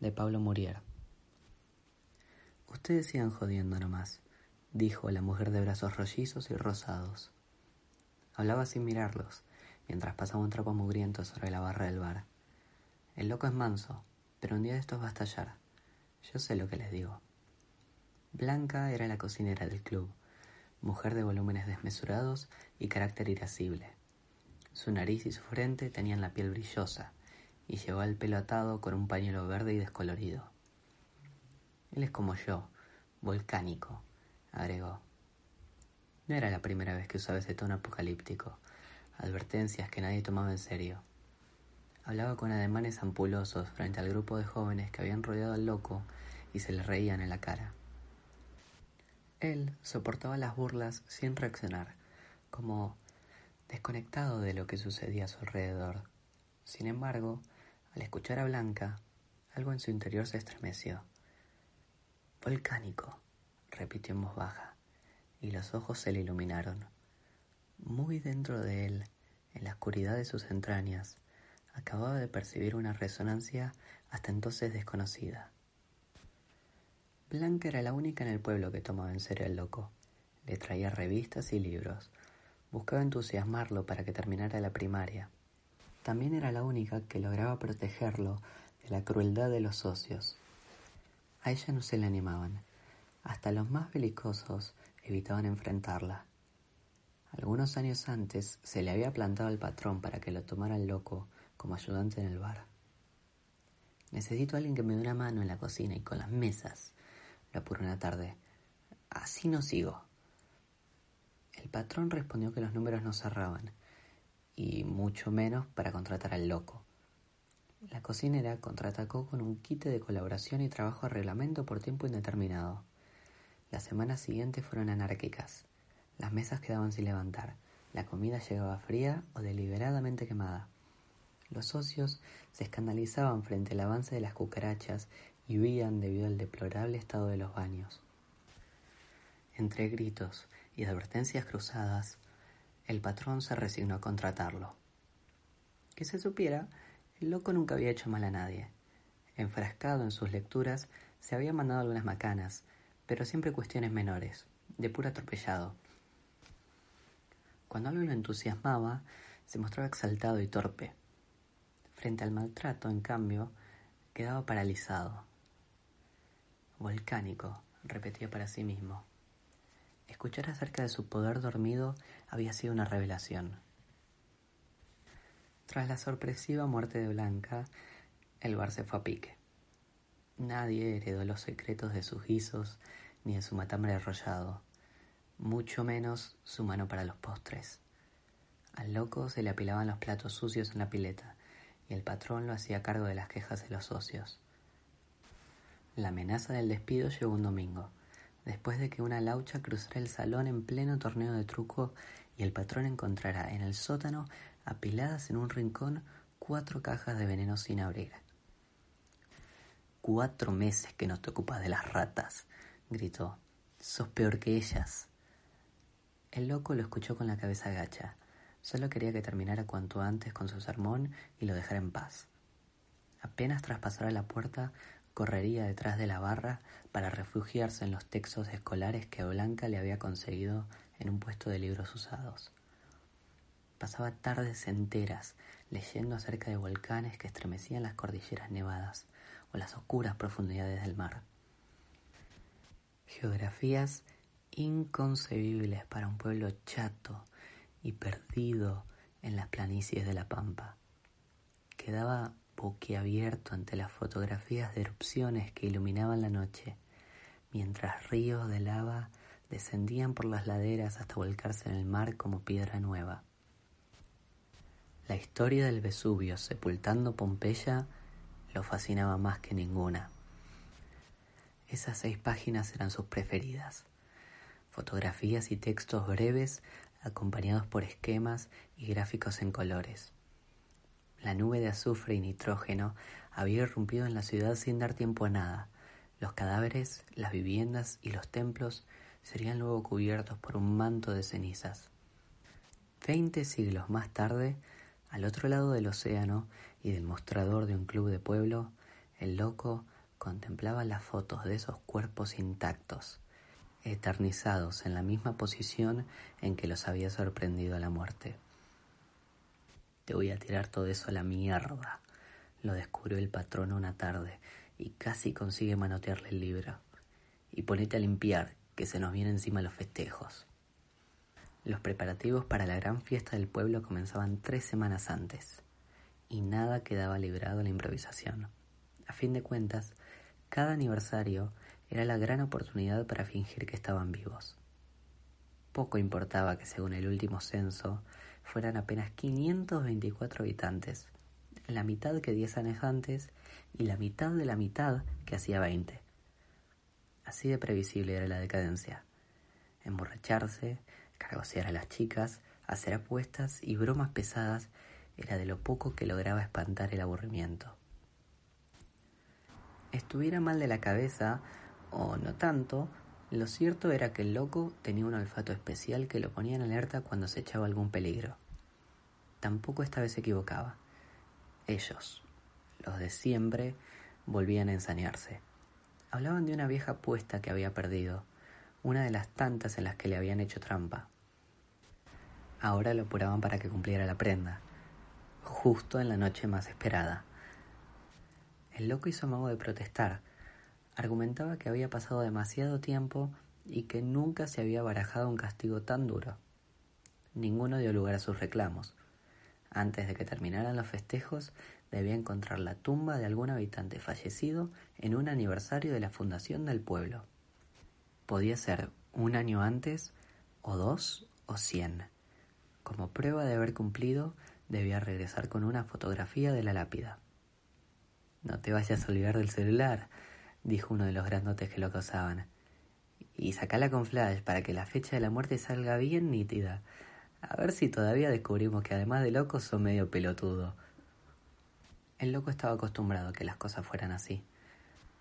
de Pablo Murier. Ustedes sigan jodiendo nomás, dijo la mujer de brazos rollizos y rosados. Hablaba sin mirarlos, mientras pasaba un trapo mugriento sobre la barra del bar. El loco es manso, pero un día de estos va a estallar. Yo sé lo que les digo. Blanca era la cocinera del club, mujer de volúmenes desmesurados y carácter irascible. Su nariz y su frente tenían la piel brillosa, y llevaba el pelo atado con un pañuelo verde y descolorido. Él es como yo, volcánico, agregó. No era la primera vez que usaba ese tono apocalíptico, advertencias que nadie tomaba en serio. Hablaba con ademanes ampulosos frente al grupo de jóvenes que habían rodeado al loco y se le reían en la cara. Él soportaba las burlas sin reaccionar, como desconectado de lo que sucedía a su alrededor. Sin embargo, al escuchar a Blanca, algo en su interior se estremeció. Volcánico, repitió en voz baja, y los ojos se le iluminaron. Muy dentro de él, en la oscuridad de sus entrañas, acababa de percibir una resonancia hasta entonces desconocida. Blanca era la única en el pueblo que tomaba en serio al loco. Le traía revistas y libros. Buscaba entusiasmarlo para que terminara la primaria también era la única que lograba protegerlo de la crueldad de los socios. A ella no se le animaban. Hasta los más belicosos evitaban enfrentarla. Algunos años antes se le había plantado al patrón para que lo tomara el loco como ayudante en el bar. Necesito a alguien que me dé una mano en la cocina y con las mesas. Lo apuró una tarde. Así no sigo. El patrón respondió que los números no cerraban y mucho menos para contratar al loco. La cocinera contraatacó con un kit de colaboración y trabajo a reglamento por tiempo indeterminado. Las semanas siguientes fueron anárquicas. Las mesas quedaban sin levantar, la comida llegaba fría o deliberadamente quemada. Los socios se escandalizaban frente al avance de las cucarachas y huían debido al deplorable estado de los baños. Entre gritos y advertencias cruzadas, el patrón se resignó a contratarlo. Que se supiera, el loco nunca había hecho mal a nadie. Enfrascado en sus lecturas, se había mandado algunas macanas, pero siempre cuestiones menores, de puro atropellado. Cuando algo lo entusiasmaba, se mostraba exaltado y torpe. Frente al maltrato, en cambio, quedaba paralizado. Volcánico, repetía para sí mismo. Escuchar acerca de su poder dormido había sido una revelación. Tras la sorpresiva muerte de Blanca, el bar se fue a pique. Nadie heredó los secretos de sus guisos ni de su matambre arrollado, mucho menos su mano para los postres. Al loco se le apilaban los platos sucios en la pileta y el patrón lo hacía cargo de las quejas de los socios. La amenaza del despido llegó un domingo después de que una laucha cruzara el salón en pleno torneo de truco y el patrón encontrara en el sótano, apiladas en un rincón, cuatro cajas de veneno sin abrir. Cuatro meses que no te ocupas de las ratas, gritó. Sos peor que ellas. El loco lo escuchó con la cabeza gacha. Solo quería que terminara cuanto antes con su sermón y lo dejara en paz. Apenas traspasara la puerta, correría detrás de la barra para refugiarse en los textos escolares que Blanca le había conseguido en un puesto de libros usados. Pasaba tardes enteras leyendo acerca de volcanes que estremecían las cordilleras nevadas o las oscuras profundidades del mar. Geografías inconcebibles para un pueblo chato y perdido en las planicies de la pampa. Quedaba boquiabierto ante las fotografías de erupciones que iluminaban la noche, mientras ríos de lava descendían por las laderas hasta volcarse en el mar como piedra nueva. La historia del Vesubio sepultando Pompeya lo fascinaba más que ninguna. Esas seis páginas eran sus preferidas. Fotografías y textos breves acompañados por esquemas y gráficos en colores. La nube de azufre y nitrógeno había irrumpido en la ciudad sin dar tiempo a nada. Los cadáveres, las viviendas y los templos serían luego cubiertos por un manto de cenizas. Veinte siglos más tarde, al otro lado del océano y del mostrador de un club de pueblo, el loco contemplaba las fotos de esos cuerpos intactos, eternizados en la misma posición en que los había sorprendido la muerte. Te voy a tirar todo eso a la mierda, lo descubrió el patrón una tarde y casi consigue manotearle el libro. Y ponete a limpiar, que se nos vienen encima los festejos. Los preparativos para la gran fiesta del pueblo comenzaban tres semanas antes, y nada quedaba librado a la improvisación. A fin de cuentas, cada aniversario era la gran oportunidad para fingir que estaban vivos. Poco importaba que según el último censo fueran apenas 524 habitantes, la mitad que diez años antes y la mitad de la mitad que hacía 20. Así de previsible era la decadencia. Emborracharse, cargosear a las chicas, hacer apuestas y bromas pesadas era de lo poco que lograba espantar el aburrimiento. Estuviera mal de la cabeza, o no tanto, lo cierto era que el loco tenía un olfato especial que lo ponía en alerta cuando se echaba algún peligro. Tampoco esta vez se equivocaba. Ellos, los de siempre, volvían a ensañarse. Hablaban de una vieja apuesta que había perdido, una de las tantas en las que le habían hecho trampa. Ahora lo apuraban para que cumpliera la prenda, justo en la noche más esperada. El loco hizo mago de protestar. Argumentaba que había pasado demasiado tiempo y que nunca se había barajado un castigo tan duro. Ninguno dio lugar a sus reclamos. Antes de que terminaran los festejos, debía encontrar la tumba de algún habitante fallecido en un aniversario de la fundación del pueblo. Podía ser un año antes, o dos, o cien. Como prueba de haber cumplido, debía regresar con una fotografía de la lápida. No te vayas a olvidar del celular, dijo uno de los grandotes que lo acosaban. Y sacala con flash para que la fecha de la muerte salga bien nítida. A ver si todavía descubrimos que además de loco son medio pelotudo. El loco estaba acostumbrado a que las cosas fueran así.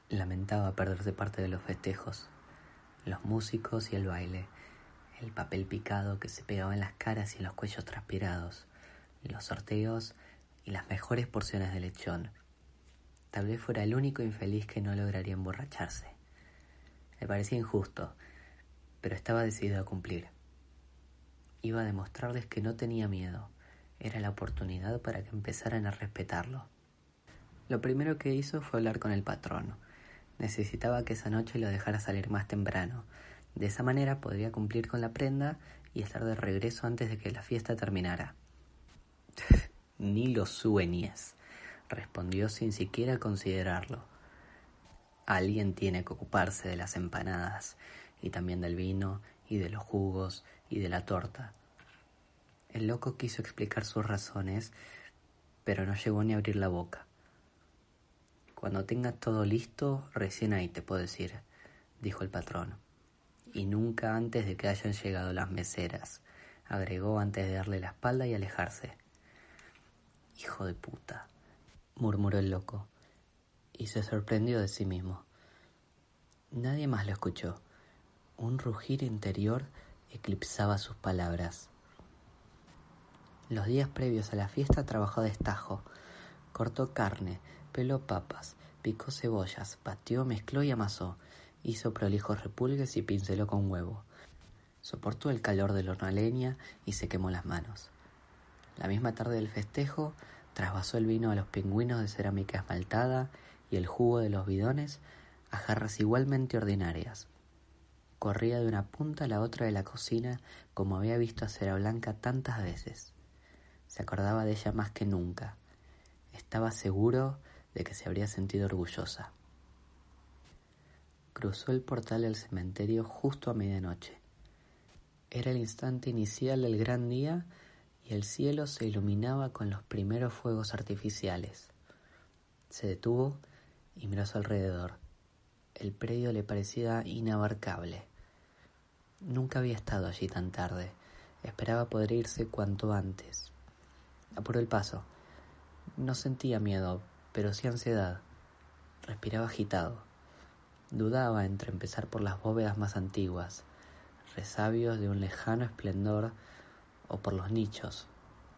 Lamentaba perderse parte de los festejos, los músicos y el baile, el papel picado que se pegaba en las caras y en los cuellos transpirados, los sorteos y las mejores porciones de lechón. Tal vez fuera el único infeliz que no lograría emborracharse. Le parecía injusto, pero estaba decidido a cumplir. Iba a demostrarles que no tenía miedo. Era la oportunidad para que empezaran a respetarlo. Lo primero que hizo fue hablar con el patrón. Necesitaba que esa noche lo dejara salir más temprano. De esa manera podría cumplir con la prenda y estar de regreso antes de que la fiesta terminara. Ni lo sueñes, respondió sin siquiera considerarlo. Alguien tiene que ocuparse de las empanadas y también del vino y de los jugos y de la torta. El loco quiso explicar sus razones, pero no llegó ni a abrir la boca. Cuando tengas todo listo, recién ahí te puedo decir, dijo el patrón. Y nunca antes de que hayan llegado las meseras, agregó antes de darle la espalda y alejarse. Hijo de puta, murmuró el loco, y se sorprendió de sí mismo. Nadie más lo escuchó. Un rugir interior eclipsaba sus palabras. Los días previos a la fiesta trabajó de estajo. Cortó carne, peló papas, picó cebollas, pateó, mezcló y amasó, hizo prolijos repulgues y pinceló con huevo. Soportó el calor del horno a leña y se quemó las manos. La misma tarde del festejo, trasvasó el vino a los pingüinos de cerámica esmaltada y el jugo de los bidones a jarras igualmente ordinarias. Corría de una punta a la otra de la cocina como había visto a Blanca tantas veces. Se acordaba de ella más que nunca. Estaba seguro de que se habría sentido orgullosa. Cruzó el portal del cementerio justo a medianoche. Era el instante inicial del gran día el cielo se iluminaba con los primeros fuegos artificiales. Se detuvo y miró a su alrededor. El predio le parecía inabarcable. Nunca había estado allí tan tarde. Esperaba poder irse cuanto antes. Apuró el paso. No sentía miedo, pero sí ansiedad. Respiraba agitado. Dudaba entre empezar por las bóvedas más antiguas, resabios de un lejano esplendor, o por los nichos,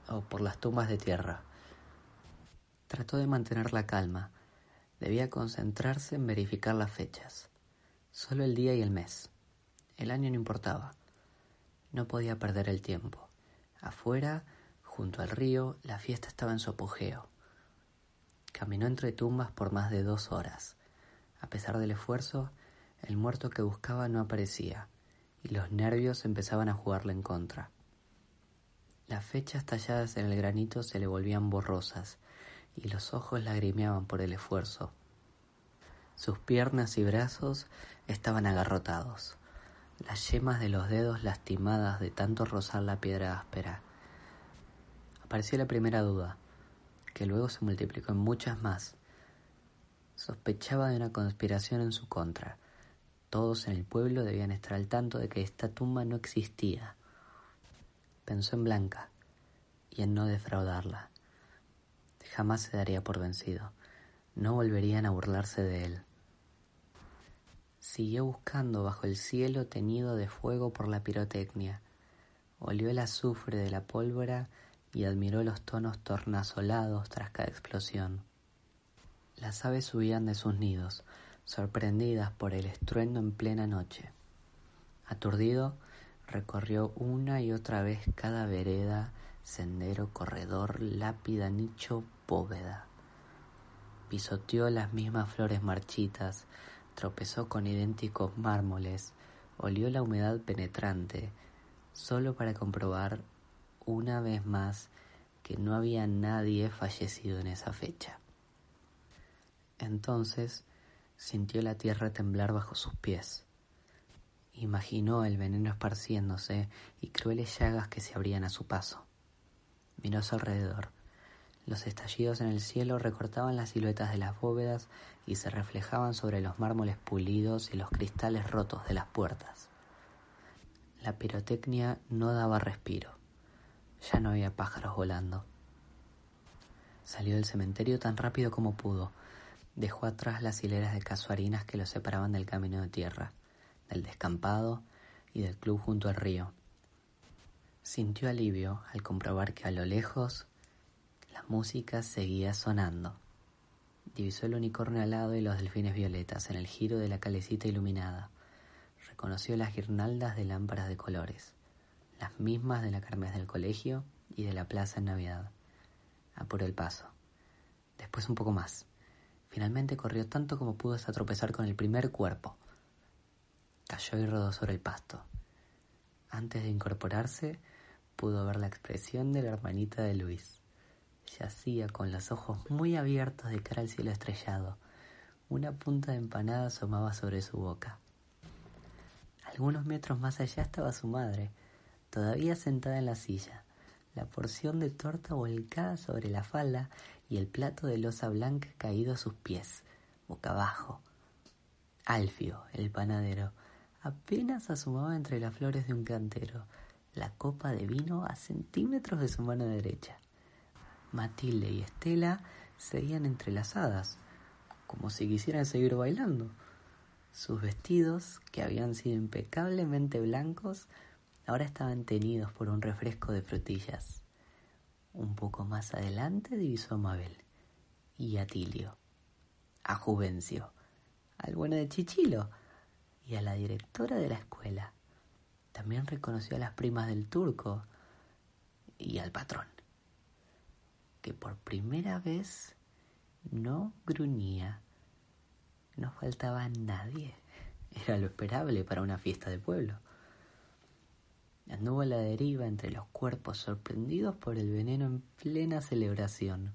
o por las tumbas de tierra. Trató de mantener la calma. Debía concentrarse en verificar las fechas. Solo el día y el mes. El año no importaba. No podía perder el tiempo. Afuera, junto al río, la fiesta estaba en su apogeo. Caminó entre tumbas por más de dos horas. A pesar del esfuerzo, el muerto que buscaba no aparecía, y los nervios empezaban a jugarle en contra. Las fechas talladas en el granito se le volvían borrosas, y los ojos lagrimeaban por el esfuerzo. Sus piernas y brazos estaban agarrotados, las yemas de los dedos lastimadas de tanto rozar la piedra áspera. Apareció la primera duda, que luego se multiplicó en muchas más. Sospechaba de una conspiración en su contra. Todos en el pueblo debían estar al tanto de que esta tumba no existía. Pensó en Blanca y en no defraudarla. Jamás se daría por vencido. No volverían a burlarse de él. Siguió buscando bajo el cielo teñido de fuego por la pirotecnia. Olió el azufre de la pólvora y admiró los tonos tornasolados tras cada explosión. Las aves subían de sus nidos, sorprendidas por el estruendo en plena noche. Aturdido, recorrió una y otra vez cada vereda, sendero, corredor, lápida, nicho, bóveda. Pisoteó las mismas flores marchitas, tropezó con idénticos mármoles, olió la humedad penetrante, solo para comprobar una vez más que no había nadie fallecido en esa fecha. Entonces sintió la tierra temblar bajo sus pies. Imaginó el veneno esparciéndose y crueles llagas que se abrían a su paso. Miró a su alrededor. Los estallidos en el cielo recortaban las siluetas de las bóvedas y se reflejaban sobre los mármoles pulidos y los cristales rotos de las puertas. La pirotecnia no daba respiro. Ya no había pájaros volando. Salió del cementerio tan rápido como pudo. Dejó atrás las hileras de casuarinas que lo separaban del camino de tierra, del descampado y del club junto al río. Sintió alivio al comprobar que a lo lejos la música seguía sonando. Divisó el unicornio alado y los delfines violetas en el giro de la calecita iluminada. Reconoció las guirnaldas de lámparas de colores las mismas de la carmes del colegio y de la plaza en Navidad. Apuró el paso. Después un poco más. Finalmente corrió tanto como pudo hasta tropezar con el primer cuerpo. Cayó y rodó sobre el pasto. Antes de incorporarse, pudo ver la expresión de la hermanita de Luis. Yacía con los ojos muy abiertos de cara al cielo estrellado. Una punta de empanada asomaba sobre su boca. Algunos metros más allá estaba su madre, todavía sentada en la silla, la porción de torta volcada sobre la falda y el plato de losa blanca caído a sus pies, boca abajo. Alfio, el panadero, apenas asomaba entre las flores de un cantero, la copa de vino a centímetros de su mano derecha. Matilde y Estela seguían entrelazadas, como si quisieran seguir bailando. Sus vestidos, que habían sido impecablemente blancos, Ahora estaban tenidos por un refresco de frutillas. Un poco más adelante divisó a Mabel y a Tilio, a Juvencio, al bueno de Chichilo y a la directora de la escuela. También reconoció a las primas del turco y al patrón, que por primera vez no gruñía. No faltaba nadie. Era lo esperable para una fiesta de pueblo. Anduvo a la deriva entre los cuerpos sorprendidos por el veneno en plena celebración.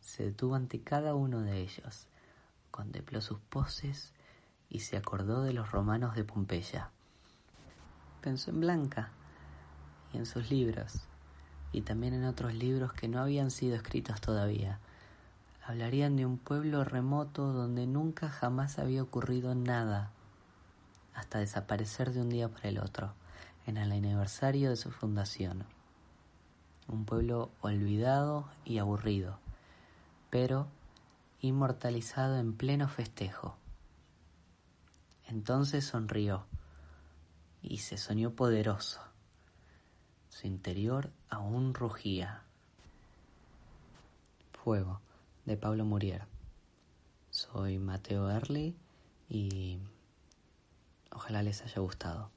Se detuvo ante cada uno de ellos, contempló sus poses y se acordó de los romanos de Pompeya. Pensó en Blanca y en sus libros, y también en otros libros que no habían sido escritos todavía. Hablarían de un pueblo remoto donde nunca jamás había ocurrido nada, hasta desaparecer de un día para el otro, en el aniversario de su fundación. Un pueblo olvidado y aburrido, pero inmortalizado en pleno festejo. Entonces sonrió y se soñó poderoso. Su interior aún rugía. Fuego, de Pablo Murier. Soy Mateo Early y ojalá les haya gustado.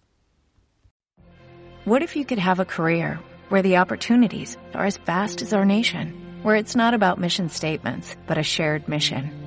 What if you could have a career where the opportunities are as vast as our nation, where it's not about mission statements, but a shared mission?